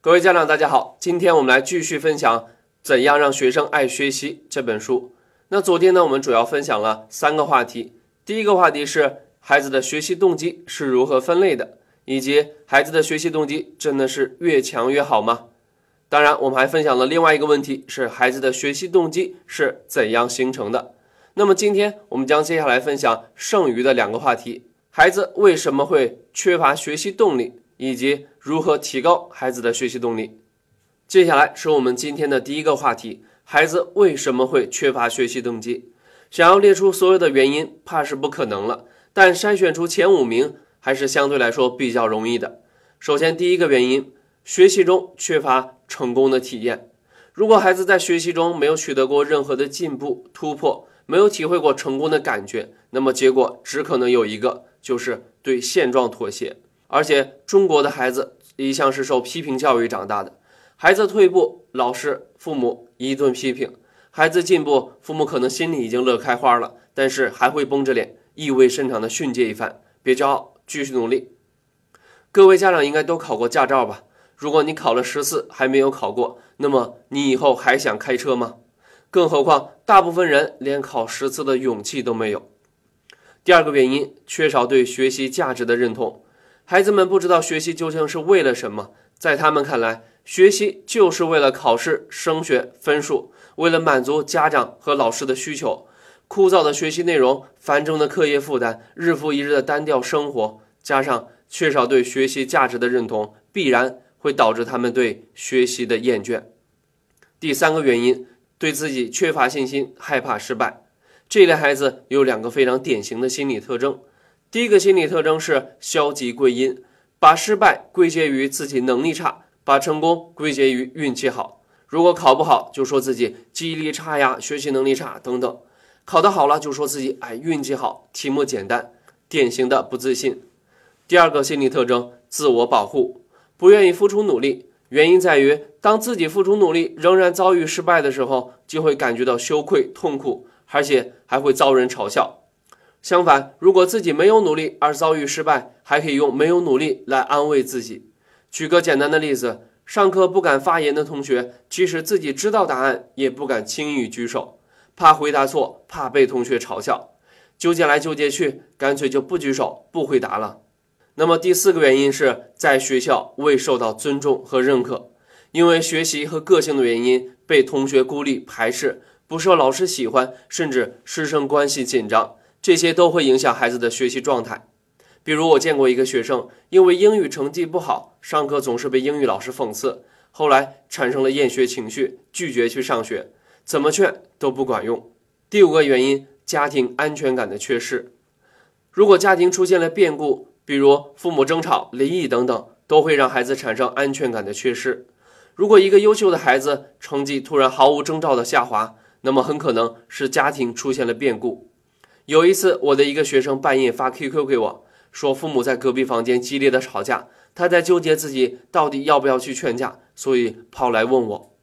各位家长，大家好，今天我们来继续分享《怎样让学生爱学习》这本书。那昨天呢，我们主要分享了三个话题。第一个话题是孩子的学习动机是如何分类的，以及孩子的学习动机真的是越强越好吗？当然，我们还分享了另外一个问题，是孩子的学习动机是怎样形成的。那么今天我们将接下来分享剩余的两个话题：孩子为什么会缺乏学习动力？以及如何提高孩子的学习动力。接下来是我们今天的第一个话题：孩子为什么会缺乏学习动机？想要列出所有的原因，怕是不可能了。但筛选出前五名，还是相对来说比较容易的。首先，第一个原因，学习中缺乏成功的体验。如果孩子在学习中没有取得过任何的进步突破，没有体会过成功的感觉，那么结果只可能有一个，就是对现状妥协。而且中国的孩子一向是受批评教育长大的，孩子退步，老师、父母一顿批评；孩子进步，父母可能心里已经乐开花了，但是还会绷着脸，意味深长的训诫一番：“别骄傲，继续努力。”各位家长应该都考过驾照吧？如果你考了十次还没有考过，那么你以后还想开车吗？更何况大部分人连考十次的勇气都没有。第二个原因，缺少对学习价值的认同。孩子们不知道学习究竟是为了什么，在他们看来，学习就是为了考试、升学、分数，为了满足家长和老师的需求。枯燥的学习内容、繁重的课业负担、日复一日的单调生活，加上缺少对学习价值的认同，必然会导致他们对学习的厌倦。第三个原因，对自己缺乏信心，害怕失败。这类孩子有两个非常典型的心理特征。第一个心理特征是消极归因，把失败归结于自己能力差，把成功归结于运气好。如果考不好，就说自己记忆力差呀，学习能力差等等；考得好了，就说自己哎运气好，题目简单，典型的不自信。第二个心理特征，自我保护，不愿意付出努力，原因在于当自己付出努力仍然遭遇失败的时候，就会感觉到羞愧痛苦，而且还会遭人嘲笑。相反，如果自己没有努力而遭遇失败，还可以用没有努力来安慰自己。举个简单的例子，上课不敢发言的同学，即使自己知道答案，也不敢轻易举手，怕回答错，怕被同学嘲笑，纠结来纠结去，干脆就不举手，不回答了。那么第四个原因是在学校未受到尊重和认可，因为学习和个性的原因，被同学孤立排斥，不受老师喜欢，甚至师生关系紧张。这些都会影响孩子的学习状态。比如，我见过一个学生，因为英语成绩不好，上课总是被英语老师讽刺，后来产生了厌学情绪，拒绝去上学，怎么劝都不管用。第五个原因，家庭安全感的缺失。如果家庭出现了变故，比如父母争吵、离异等等，都会让孩子产生安全感的缺失。如果一个优秀的孩子成绩突然毫无征兆的下滑，那么很可能是家庭出现了变故。有一次，我的一个学生半夜发 QQ 给我，说父母在隔壁房间激烈的吵架，他在纠结自己到底要不要去劝架，所以跑来问我。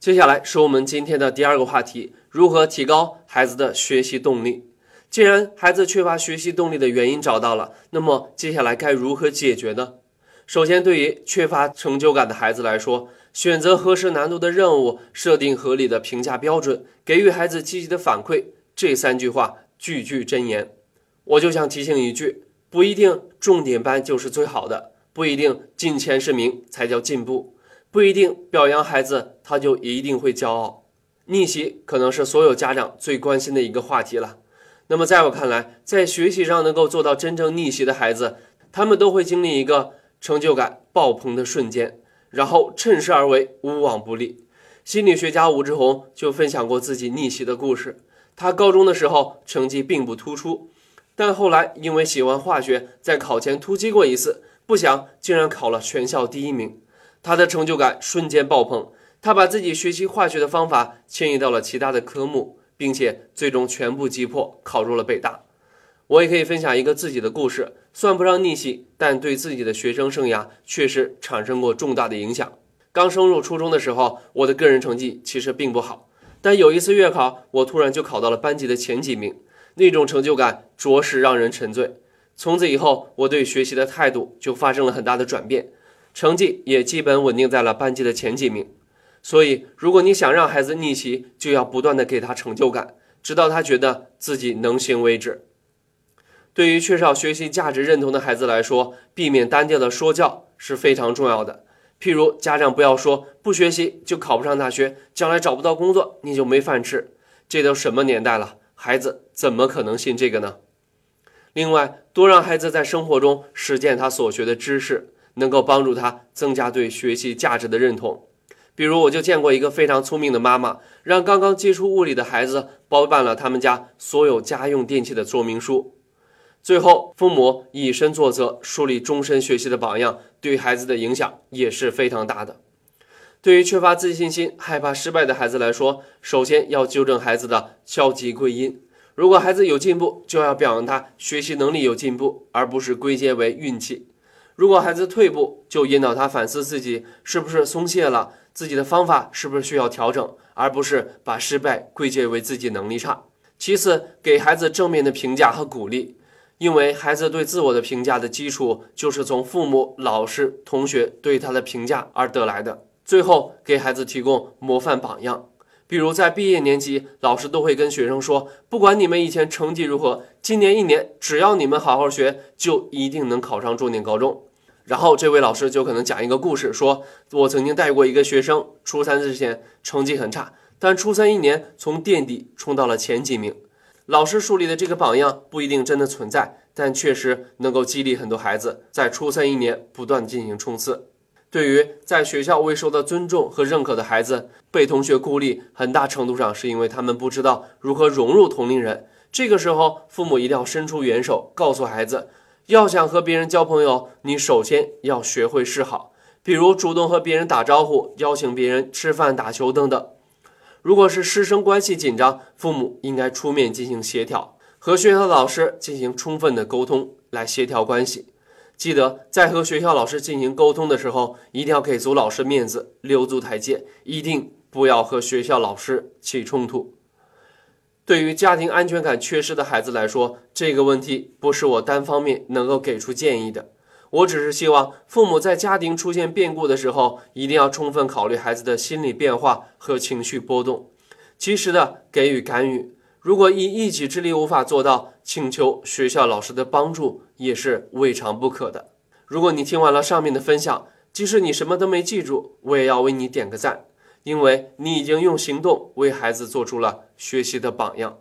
接下来是我们今天的第二个话题：如何提高孩子的学习动力？既然孩子缺乏学习动力的原因找到了，那么接下来该如何解决呢？首先，对于缺乏成就感的孩子来说，选择合适难度的任务，设定合理的评价标准，给予孩子积极的反馈，这三句话。句句真言，我就想提醒一句：不一定重点班就是最好的，不一定进前十名才叫进步，不一定表扬孩子他就一定会骄傲。逆袭可能是所有家长最关心的一个话题了。那么在我看来，在学习上能够做到真正逆袭的孩子，他们都会经历一个成就感爆棚的瞬间，然后趁势而为，无往不利。心理学家吴志红就分享过自己逆袭的故事。他高中的时候成绩并不突出，但后来因为喜欢化学，在考前突击过一次，不想竟然考了全校第一名，他的成就感瞬间爆棚。他把自己学习化学的方法迁移到了其他的科目，并且最终全部击破，考入了北大。我也可以分享一个自己的故事，算不上逆袭，但对自己的学生生涯确实产生过重大的影响。刚升入初中的时候，我的个人成绩其实并不好。但有一次月考，我突然就考到了班级的前几名，那种成就感着实让人沉醉。从此以后，我对学习的态度就发生了很大的转变。成绩也基本稳定在了班级的前几名。所以，如果你想让孩子逆袭，就要不断的给他成就感，直到他觉得自己能行为止。对于缺少学习价值认同的孩子来说，避免单调的说教是非常重要的。譬如，家长不要说不学习就考不上大学，将来找不到工作你就没饭吃。这都什么年代了，孩子怎么可能信这个呢？另外，多让孩子在生活中实践他所学的知识，能够帮助他增加对学习价值的认同。比如，我就见过一个非常聪明的妈妈，让刚刚接触物理的孩子包办了他们家所有家用电器的说明书。最后，父母以身作则，树立终身学习的榜样，对孩子的影响也是非常大的。对于缺乏自信心、害怕失败的孩子来说，首先要纠正孩子的消极归因。如果孩子有进步，就要表扬他学习能力有进步，而不是归结为运气。如果孩子退步，就引导他反思自己是不是松懈了，自己的方法是不是需要调整，而不是把失败归结为自己能力差。其次，给孩子正面的评价和鼓励，因为孩子对自我的评价的基础就是从父母、老师、同学对他的评价而得来的。最后，给孩子提供模范榜样，比如在毕业年级，老师都会跟学生说，不管你们以前成绩如何，今年一年只要你们好好学，就一定能考上重点高中。然后这位老师就可能讲一个故事，说我曾经带过一个学生，初三之前成绩很差，但初三一年从垫底冲到了前几名。老师树立的这个榜样不一定真的存在，但确实能够激励很多孩子在初三一年不断进行冲刺。对于在学校未受到尊重和认可的孩子，被同学孤立，很大程度上是因为他们不知道如何融入同龄人。这个时候，父母一定要伸出援手，告诉孩子，要想和别人交朋友，你首先要学会示好，比如主动和别人打招呼，邀请别人吃饭、打球等等。如果是师生关系紧张，父母应该出面进行协调，和学校老师进行充分的沟通，来协调关系。记得在和学校老师进行沟通的时候，一定要给足老师面子，留足台阶，一定不要和学校老师起冲突。对于家庭安全感缺失的孩子来说，这个问题不是我单方面能够给出建议的。我只是希望父母在家庭出现变故的时候，一定要充分考虑孩子的心理变化和情绪波动，及时的给予干预。如果以一己之力无法做到，请求学校老师的帮助也是未尝不可的。如果你听完了上面的分享，即使你什么都没记住，我也要为你点个赞，因为你已经用行动为孩子做出了学习的榜样。